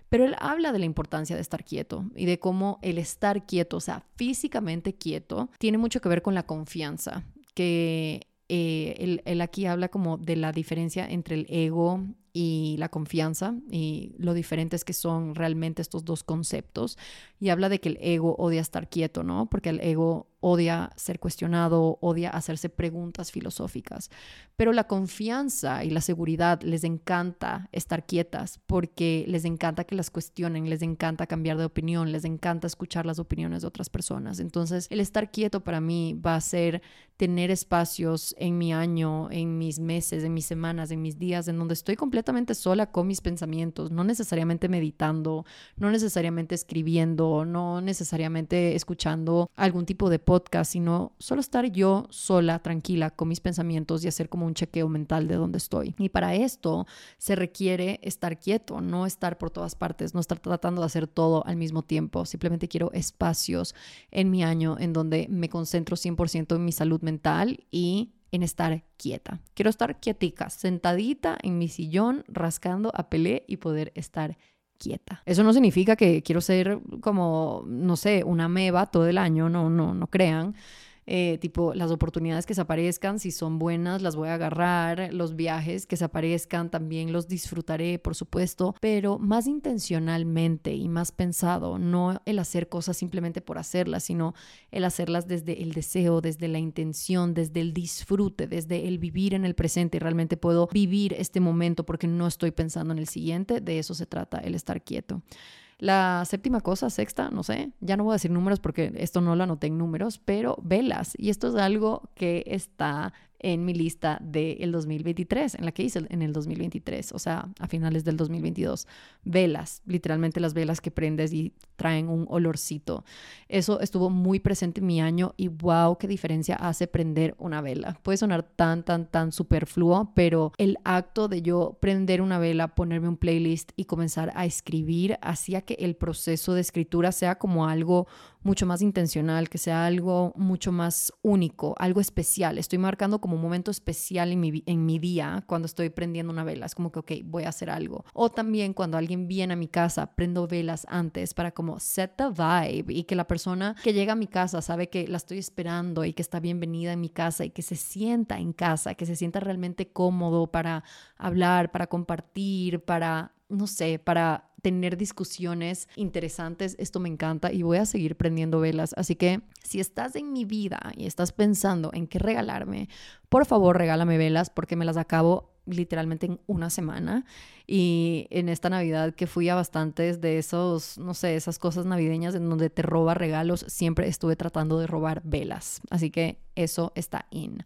S1: Pero él habla de la importancia de estar quieto y de cómo el estar quieto, o sea, físicamente quieto, tiene mucho que ver con la confianza, que eh, él, él, aquí habla como de la diferencia entre el ego y la confianza y lo diferentes que son realmente estos dos conceptos. Y habla de que el ego odia estar quieto, ¿no? Porque el ego odia ser cuestionado, odia hacerse preguntas filosóficas. Pero la confianza y la seguridad les encanta estar quietas porque les encanta que las cuestionen, les encanta cambiar de opinión, les encanta escuchar las opiniones de otras personas. Entonces, el estar quieto para mí va a ser tener espacios en mi año, en mis meses, en mis semanas, en mis días, en donde estoy completamente sola con mis pensamientos, no necesariamente meditando, no necesariamente escribiendo, no necesariamente escuchando algún tipo de podcast, sino solo estar yo sola, tranquila, con mis pensamientos y hacer como un chequeo mental de dónde estoy. Y para esto se requiere estar quieto, no estar por todas partes, no estar tratando de hacer todo al mismo tiempo. Simplemente quiero espacios en mi año en donde me concentro 100% en mi salud mental y en estar quieta. Quiero estar quietica, sentadita en mi sillón, rascando a pelé y poder estar quieta. Eso no significa que quiero ser como, no sé, una meba todo el año, no, no, no crean. Eh, tipo las oportunidades que se aparezcan, si son buenas, las voy a agarrar, los viajes que se aparezcan también los disfrutaré, por supuesto, pero más intencionalmente y más pensado, no el hacer cosas simplemente por hacerlas, sino el hacerlas desde el deseo, desde la intención, desde el disfrute, desde el vivir en el presente y realmente puedo vivir este momento porque no estoy pensando en el siguiente, de eso se trata el estar quieto. La séptima cosa, sexta, no sé, ya no voy a decir números porque esto no lo anoté en números, pero velas. Y esto es algo que está en mi lista del 2023, en la que hice en el 2023, o sea, a finales del 2022. Velas, literalmente las velas que prendes y traen un olorcito. Eso estuvo muy presente en mi año y wow, qué diferencia hace prender una vela. Puede sonar tan, tan, tan superfluo, pero el acto de yo prender una vela, ponerme un playlist y comenzar a escribir hacía que el proceso de escritura sea como algo mucho más intencional, que sea algo mucho más único, algo especial. Estoy marcando como un momento especial en mi, en mi día cuando estoy prendiendo una vela. Es como que, ok, voy a hacer algo. O también cuando alguien viene a mi casa, prendo velas antes para como set the vibe y que la persona que llega a mi casa sabe que la estoy esperando y que está bienvenida en mi casa y que se sienta en casa, que se sienta realmente cómodo para hablar, para compartir, para no sé, para tener discusiones interesantes. Esto me encanta y voy a seguir prendiendo velas. Así que si estás en mi vida y estás pensando en qué regalarme, por favor regálame velas porque me las acabo literalmente en una semana y en esta Navidad que fui a bastantes de esos, no sé, esas cosas navideñas en donde te roba regalos, siempre estuve tratando de robar velas. Así que eso está in.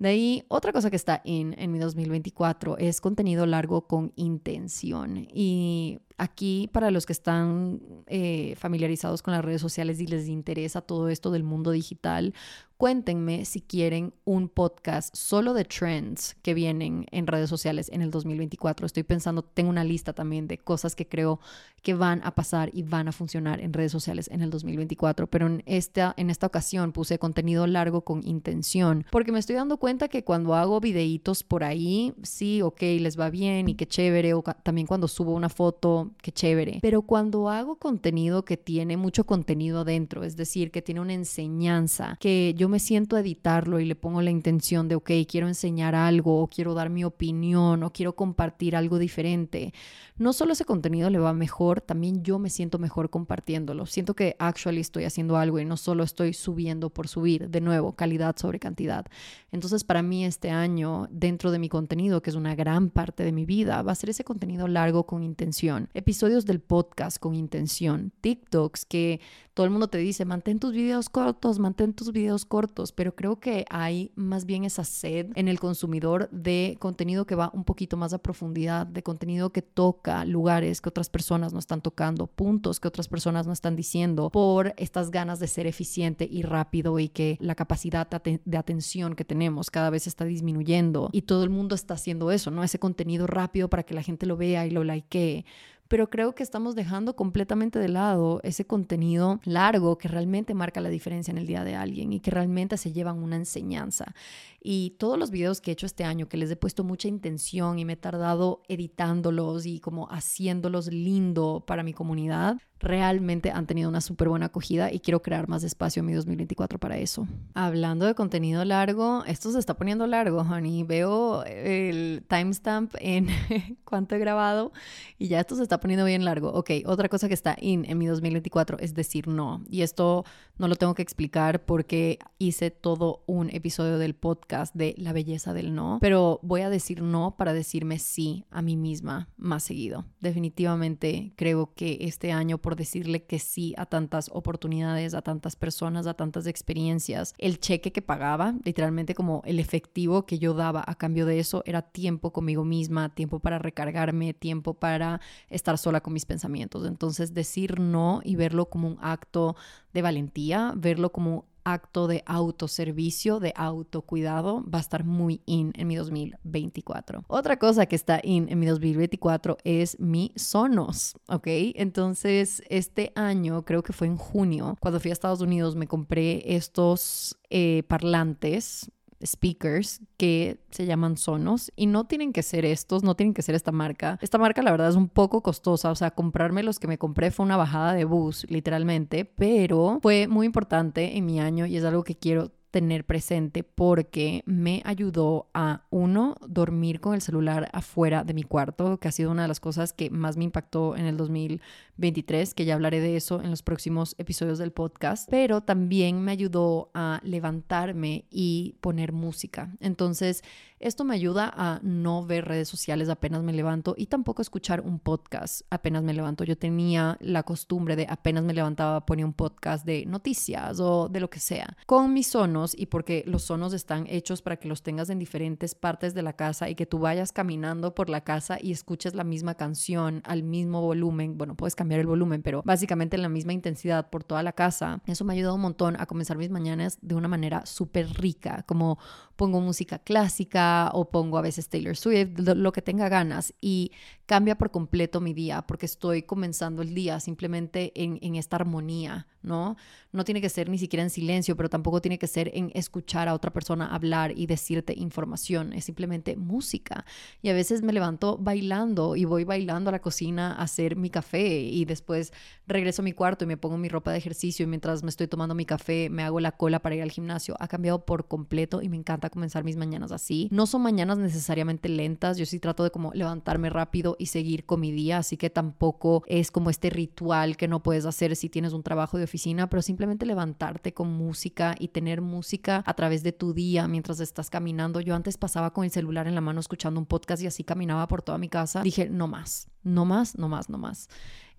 S1: De ahí, otra cosa que está in en mi 2024 es contenido largo con intención. Y Aquí, para los que están eh, familiarizados con las redes sociales y les interesa todo esto del mundo digital, cuéntenme si quieren un podcast solo de trends que vienen en redes sociales en el 2024. Estoy pensando, tengo una lista también de cosas que creo que van a pasar y van a funcionar en redes sociales en el 2024, pero en esta, en esta ocasión puse contenido largo con intención, porque me estoy dando cuenta que cuando hago videitos por ahí, sí, ok, les va bien y qué chévere, o también cuando subo una foto qué chévere. Pero cuando hago contenido que tiene mucho contenido dentro, es decir, que tiene una enseñanza, que yo me siento a editarlo y le pongo la intención de, ok, quiero enseñar algo, o quiero dar mi opinión, o quiero compartir algo diferente, no solo ese contenido le va mejor, también yo me siento mejor compartiéndolo. Siento que actually estoy haciendo algo y no solo estoy subiendo por subir, de nuevo, calidad sobre cantidad. Entonces, para mí este año, dentro de mi contenido, que es una gran parte de mi vida, va a ser ese contenido largo con intención, episodios del podcast con intención, TikToks que todo el mundo te dice, mantén tus videos cortos, mantén tus videos cortos, pero creo que hay más bien esa sed en el consumidor de contenido que va un poquito más a profundidad, de contenido que toca lugares que otras personas no están tocando, puntos que otras personas no están diciendo, por estas ganas de ser eficiente y rápido y que la capacidad de atención que tenemos cada vez está disminuyendo y todo el mundo está haciendo eso, ¿no? Ese contenido rápido para que la gente lo vea y lo likee pero creo que estamos dejando completamente de lado ese contenido largo que realmente marca la diferencia en el día de alguien y que realmente se llevan una enseñanza. Y todos los videos que he hecho este año, que les he puesto mucha intención y me he tardado editándolos y como haciéndolos lindo para mi comunidad, realmente han tenido una súper buena acogida y quiero crear más espacio en mi 2024 para eso. Hablando de contenido largo, esto se está poniendo largo, honey. Veo el timestamp en (laughs) cuánto he grabado y ya esto se está poniendo bien largo. Ok, otra cosa que está in en mi 2024 es decir no. Y esto no lo tengo que explicar porque hice todo un episodio del podcast de la belleza del no, pero voy a decir no para decirme sí a mí misma más seguido. Definitivamente creo que este año, decirle que sí a tantas oportunidades, a tantas personas, a tantas experiencias. El cheque que pagaba, literalmente como el efectivo que yo daba a cambio de eso, era tiempo conmigo misma, tiempo para recargarme, tiempo para estar sola con mis pensamientos. Entonces decir no y verlo como un acto de valentía, verlo como acto de autoservicio, de autocuidado, va a estar muy in en mi 2024. Otra cosa que está in en mi 2024 es mi Sonos, ¿ok? Entonces, este año, creo que fue en junio, cuando fui a Estados Unidos, me compré estos eh, parlantes speakers que se llaman Sonos y no tienen que ser estos, no tienen que ser esta marca. Esta marca la verdad es un poco costosa, o sea, comprarme los que me compré fue una bajada de bus, literalmente, pero fue muy importante en mi año y es algo que quiero tener presente porque me ayudó a, uno, dormir con el celular afuera de mi cuarto, que ha sido una de las cosas que más me impactó en el 2023, que ya hablaré de eso en los próximos episodios del podcast, pero también me ayudó a levantarme y poner música. Entonces, esto me ayuda a no ver redes sociales apenas me levanto y tampoco escuchar un podcast apenas me levanto. Yo tenía la costumbre de apenas me levantaba ponía un podcast de noticias o de lo que sea. Con mis y porque los sonos están hechos para que los tengas en diferentes partes de la casa y que tú vayas caminando por la casa y escuches la misma canción al mismo volumen. Bueno, puedes cambiar el volumen, pero básicamente en la misma intensidad por toda la casa. Eso me ha ayudado un montón a comenzar mis mañanas de una manera súper rica, como pongo música clásica o pongo a veces Taylor Swift, lo, que tenga ganas y cambia por completo mi día porque estoy comenzando el día simplemente en, esta armonía ¿no? No tiene que ser ni siquiera en silencio, pero tampoco tiene que ser en escuchar a otra persona hablar y decirte información, es simplemente música. Y a veces me levanto bailando y voy bailando a la cocina a hacer mi café y después regreso a mi cuarto y me pongo mi ropa de ejercicio y mientras me estoy tomando mi café me hago la cola para ir al gimnasio. Ha cambiado por completo y me encanta comenzar mis mañanas así. No son mañanas necesariamente lentas, yo sí trato de como levantarme rápido y seguir con mi día, así que tampoco es como este ritual que no puedes hacer si tienes un trabajo de oficina, pero simplemente levantarte con música y tener música a través de tu día mientras estás caminando. Yo antes pasaba con el celular en la mano escuchando un podcast y así caminaba por toda mi casa. Dije, no más, no más, no más, no más.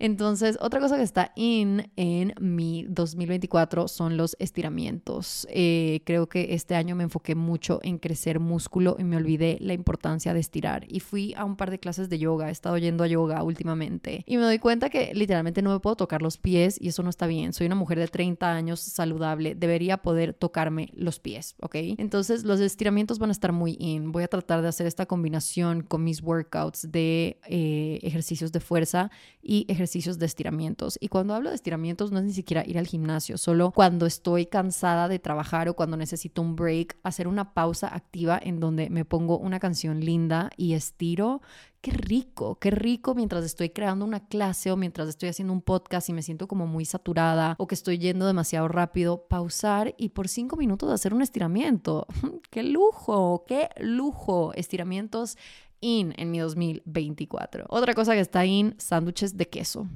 S1: Entonces, otra cosa que está in en mi 2024 son los estiramientos. Eh, creo que este año me enfoqué mucho en crecer músculo y me olvidé la importancia de estirar. Y fui a un par de clases de yoga, he estado yendo a yoga últimamente. Y me doy cuenta que literalmente no me puedo tocar los pies y eso no está bien. Soy una mujer de 30 años saludable, debería poder tocarme los pies, ¿ok? Entonces, los estiramientos van a estar muy in. Voy a tratar de hacer esta combinación con mis workouts de eh, ejercicios de fuerza y ejercicios de estiramientos. Y cuando hablo de estiramientos no es ni siquiera ir al gimnasio, solo cuando estoy cansada de trabajar o cuando necesito un break, hacer una pausa activa en donde me pongo una canción linda y estiro qué rico, qué rico mientras estoy creando una clase o mientras estoy haciendo un podcast y me siento como muy saturada o que estoy yendo demasiado rápido, pausar y por cinco minutos hacer un estiramiento. (laughs) ¡Qué lujo! ¡Qué lujo! Estiramientos in en mi 2024. Otra cosa que está in, sándwiches de queso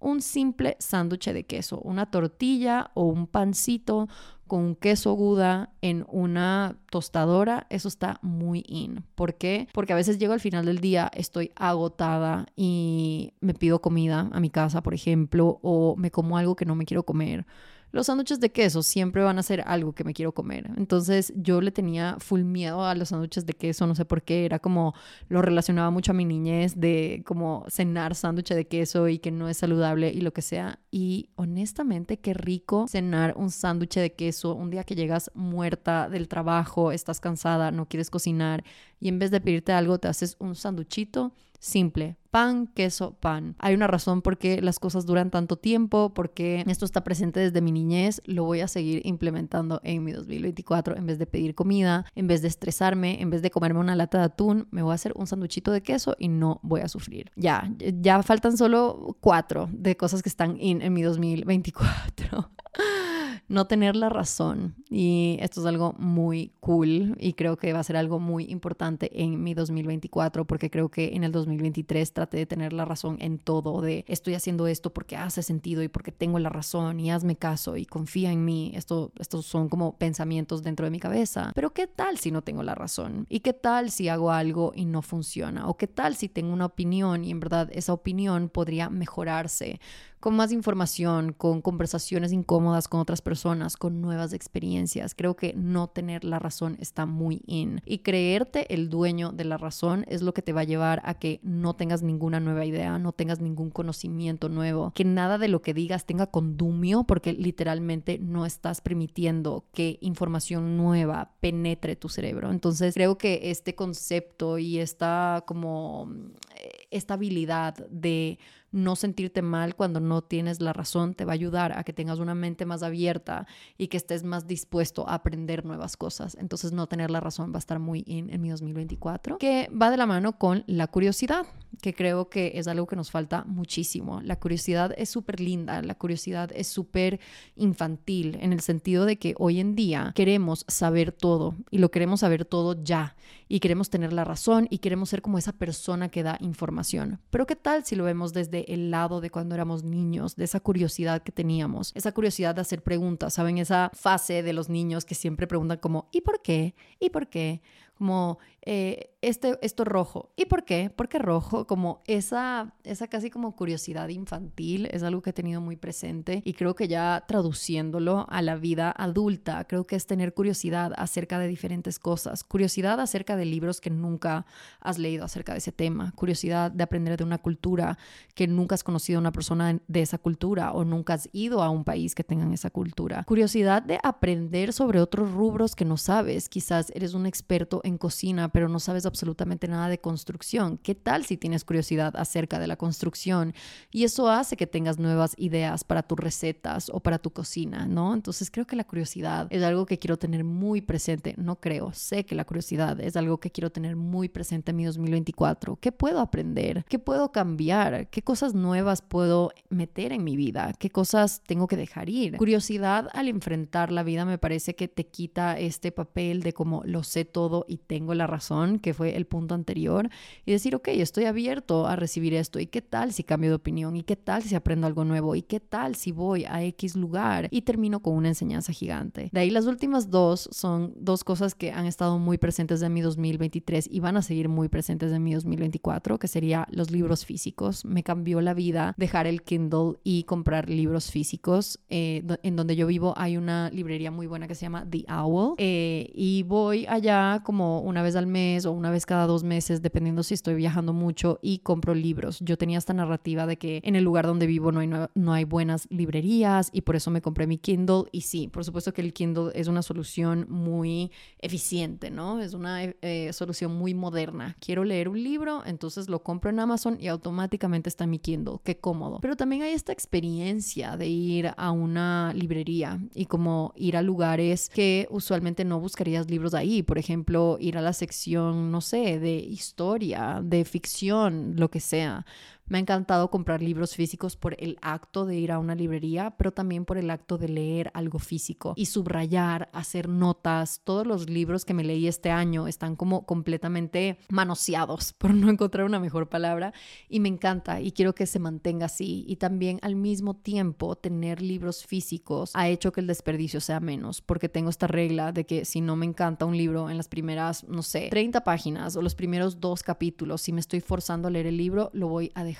S1: un simple sándwich de queso, una tortilla o un pancito con un queso aguda en una tostadora, eso está muy in. ¿Por qué? Porque a veces llego al final del día, estoy agotada y me pido comida a mi casa, por ejemplo, o me como algo que no me quiero comer los sándwiches de queso siempre van a ser algo que me quiero comer. Entonces yo le tenía full miedo a los sándwiches de queso, no sé por qué, era como lo relacionaba mucho a mi niñez de como cenar sándwich de queso y que no es saludable y lo que sea. Y honestamente, qué rico cenar un sándwich de queso un día que llegas muerta del trabajo, estás cansada, no quieres cocinar y en vez de pedirte algo te haces un sándwichito simple, pan, queso, pan. Hay una razón por qué las cosas duran tanto tiempo, porque esto está presente desde mi niñez, lo voy a seguir implementando en mi 2024. En vez de pedir comida, en vez de estresarme, en vez de comerme una lata de atún, me voy a hacer un sanduchito de queso y no voy a sufrir. Ya, ya faltan solo cuatro de cosas que están en mi 2024. (laughs) no tener la razón. Y esto es algo muy cool y creo que va a ser algo muy importante en mi 2024 porque creo que en el 2023 traté de tener la razón en todo, de estoy haciendo esto porque hace sentido y porque tengo la razón y hazme caso y confía en mí. Esto, estos son como pensamientos dentro de mi cabeza. Pero ¿qué tal si no tengo la razón? ¿Y qué tal si hago algo y no funciona? ¿O qué tal si tengo una opinión y en verdad esa opinión podría mejorarse? Con más información, con conversaciones incómodas con otras personas, con nuevas experiencias. Creo que no tener la razón está muy in. Y creerte el dueño de la razón es lo que te va a llevar a que no tengas ninguna nueva idea, no tengas ningún conocimiento nuevo, que nada de lo que digas tenga condumio, porque literalmente no estás permitiendo que información nueva penetre tu cerebro. Entonces creo que este concepto y esta como eh, esta habilidad de no sentirte mal cuando no tienes la razón te va a ayudar a que tengas una mente más abierta y que estés más dispuesto a aprender nuevas cosas. Entonces no tener la razón va a estar muy in en mi 2024, que va de la mano con la curiosidad, que creo que es algo que nos falta muchísimo. La curiosidad es súper linda, la curiosidad es súper infantil en el sentido de que hoy en día queremos saber todo y lo queremos saber todo ya y queremos tener la razón y queremos ser como esa persona que da información. Pero ¿qué tal si lo vemos desde el lado de cuando éramos niños, de esa curiosidad que teníamos, esa curiosidad de hacer preguntas, ¿saben? Esa fase de los niños que siempre preguntan como ¿y por qué? ¿Y por qué? Como eh, este, esto rojo. ¿Y por qué? ¿Por qué rojo? Como esa, esa casi como curiosidad infantil es algo que he tenido muy presente y creo que ya traduciéndolo a la vida adulta, creo que es tener curiosidad acerca de diferentes cosas, curiosidad acerca de libros que nunca has leído acerca de ese tema, curiosidad de aprender de una cultura que nunca has conocido a una persona de esa cultura o nunca has ido a un país que tengan esa cultura, curiosidad de aprender sobre otros rubros que no sabes, quizás eres un experto en cocina, pero no sabes absolutamente nada de construcción. ¿Qué tal si tienes curiosidad acerca de la construcción? Y eso hace que tengas nuevas ideas para tus recetas o para tu cocina, ¿no? Entonces creo que la curiosidad es algo que quiero tener muy presente. No creo, sé que la curiosidad es algo que quiero tener muy presente en mi 2024. ¿Qué puedo aprender? ¿Qué puedo cambiar? ¿Qué cosas nuevas puedo meter en mi vida? ¿Qué cosas tengo que dejar ir? Curiosidad al enfrentar la vida me parece que te quita este papel de como lo sé todo y tengo la razón que fue el punto anterior, y decir, ok, estoy abierto a recibir esto, ¿y qué tal si cambio de opinión? ¿Y qué tal si aprendo algo nuevo? ¿Y qué tal si voy a X lugar y termino con una enseñanza gigante? De ahí las últimas dos son dos cosas que han estado muy presentes en mi 2023 y van a seguir muy presentes en mi 2024, que sería los libros físicos. Me cambió la vida dejar el Kindle y comprar libros físicos. Eh, en donde yo vivo hay una librería muy buena que se llama The Owl eh, y voy allá como una vez al mes o una vez cada dos meses, dependiendo si estoy viajando mucho y compro libros. Yo tenía esta narrativa de que en el lugar donde vivo no hay, no, hay buenas librerías y por eso me compré mi Kindle. Y sí, por supuesto que el Kindle es una solución muy eficiente, ¿no? Es una eh, solución muy moderna. Quiero leer un libro, entonces lo compro en Amazon y automáticamente está mi Kindle. Qué cómodo. Pero también hay esta experiencia de ir a una librería y como ir a lugares que usualmente no buscarías libros ahí. Por ejemplo, ir a la sección, no sé, de historia, de ficción, lo que sea. Me ha encantado comprar libros físicos por el acto de ir a una librería, pero también por el acto de leer algo físico y subrayar, hacer notas. Todos los libros que me leí este año están como completamente manoseados, (laughs) por no encontrar una mejor palabra, y me encanta y quiero que se mantenga así. Y también al mismo tiempo tener libros físicos ha hecho que el desperdicio sea menos, porque tengo esta regla de que si no me encanta un libro en las primeras, no sé, 30 páginas o los primeros dos capítulos, si me estoy forzando a leer el libro, lo voy a dejar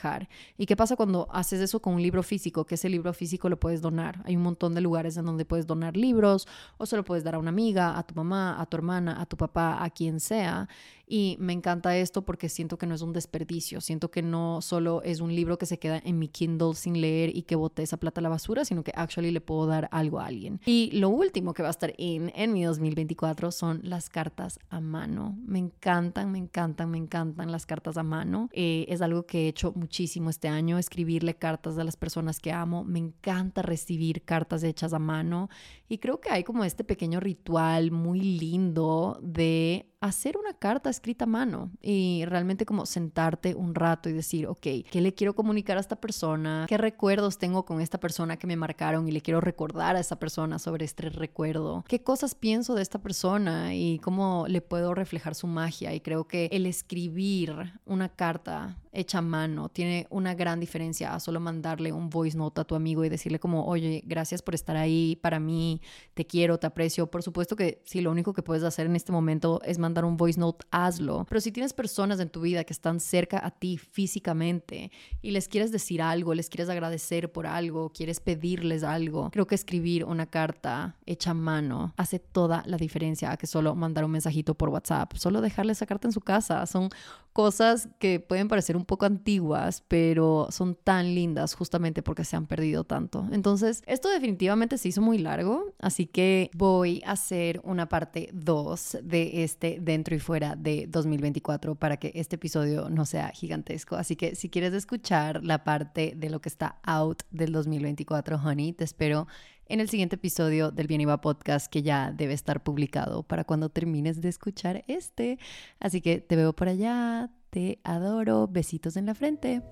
S1: ¿Y qué pasa cuando haces eso con un libro físico? Que ese libro físico lo puedes donar. Hay un montón de lugares en donde puedes donar libros o se lo puedes dar a una amiga, a tu mamá, a tu hermana, a tu papá, a quien sea. Y me encanta esto porque siento que no es un desperdicio, siento que no solo es un libro que se queda en mi Kindle sin leer y que bote esa plata a la basura, sino que actually le puedo dar algo a alguien. Y lo último que va a estar in en mi 2024 son las cartas a mano. Me encantan, me encantan, me encantan las cartas a mano. Eh, es algo que he hecho muchísimo este año, escribirle cartas a las personas que amo. Me encanta recibir cartas hechas a mano y creo que hay como este pequeño ritual muy lindo de hacer una carta escrita a mano y realmente como sentarte un rato y decir, ok, ¿qué le quiero comunicar a esta persona? ¿Qué recuerdos tengo con esta persona que me marcaron y le quiero recordar a esa persona sobre este recuerdo? ¿Qué cosas pienso de esta persona y cómo le puedo reflejar su magia? Y creo que el escribir una carta hecha mano tiene una gran diferencia a solo mandarle un voice note a tu amigo y decirle como, oye, gracias por estar ahí para mí, te quiero, te aprecio. Por supuesto que si lo único que puedes hacer en este momento es mandar un voice note, hazlo. Pero si tienes personas en tu vida que están cerca a ti físicamente y les quieres decir algo, les quieres agradecer por algo, quieres pedirles algo, creo que escribir una carta hecha mano hace toda la diferencia a que solo mandar un mensajito por WhatsApp, solo dejarle esa carta en su casa. Son cosas que pueden parecer un poco antiguas, pero son tan lindas justamente porque se han perdido tanto. Entonces, esto definitivamente se hizo muy largo, así que voy a hacer una parte 2 de este dentro y fuera de 2024 para que este episodio no sea gigantesco. Así que si quieres escuchar la parte de lo que está out del 2024, honey, te espero en el siguiente episodio del Bien Iba Podcast que ya debe estar publicado para cuando termines de escuchar este. Así que te veo por allá, te adoro, besitos en la frente.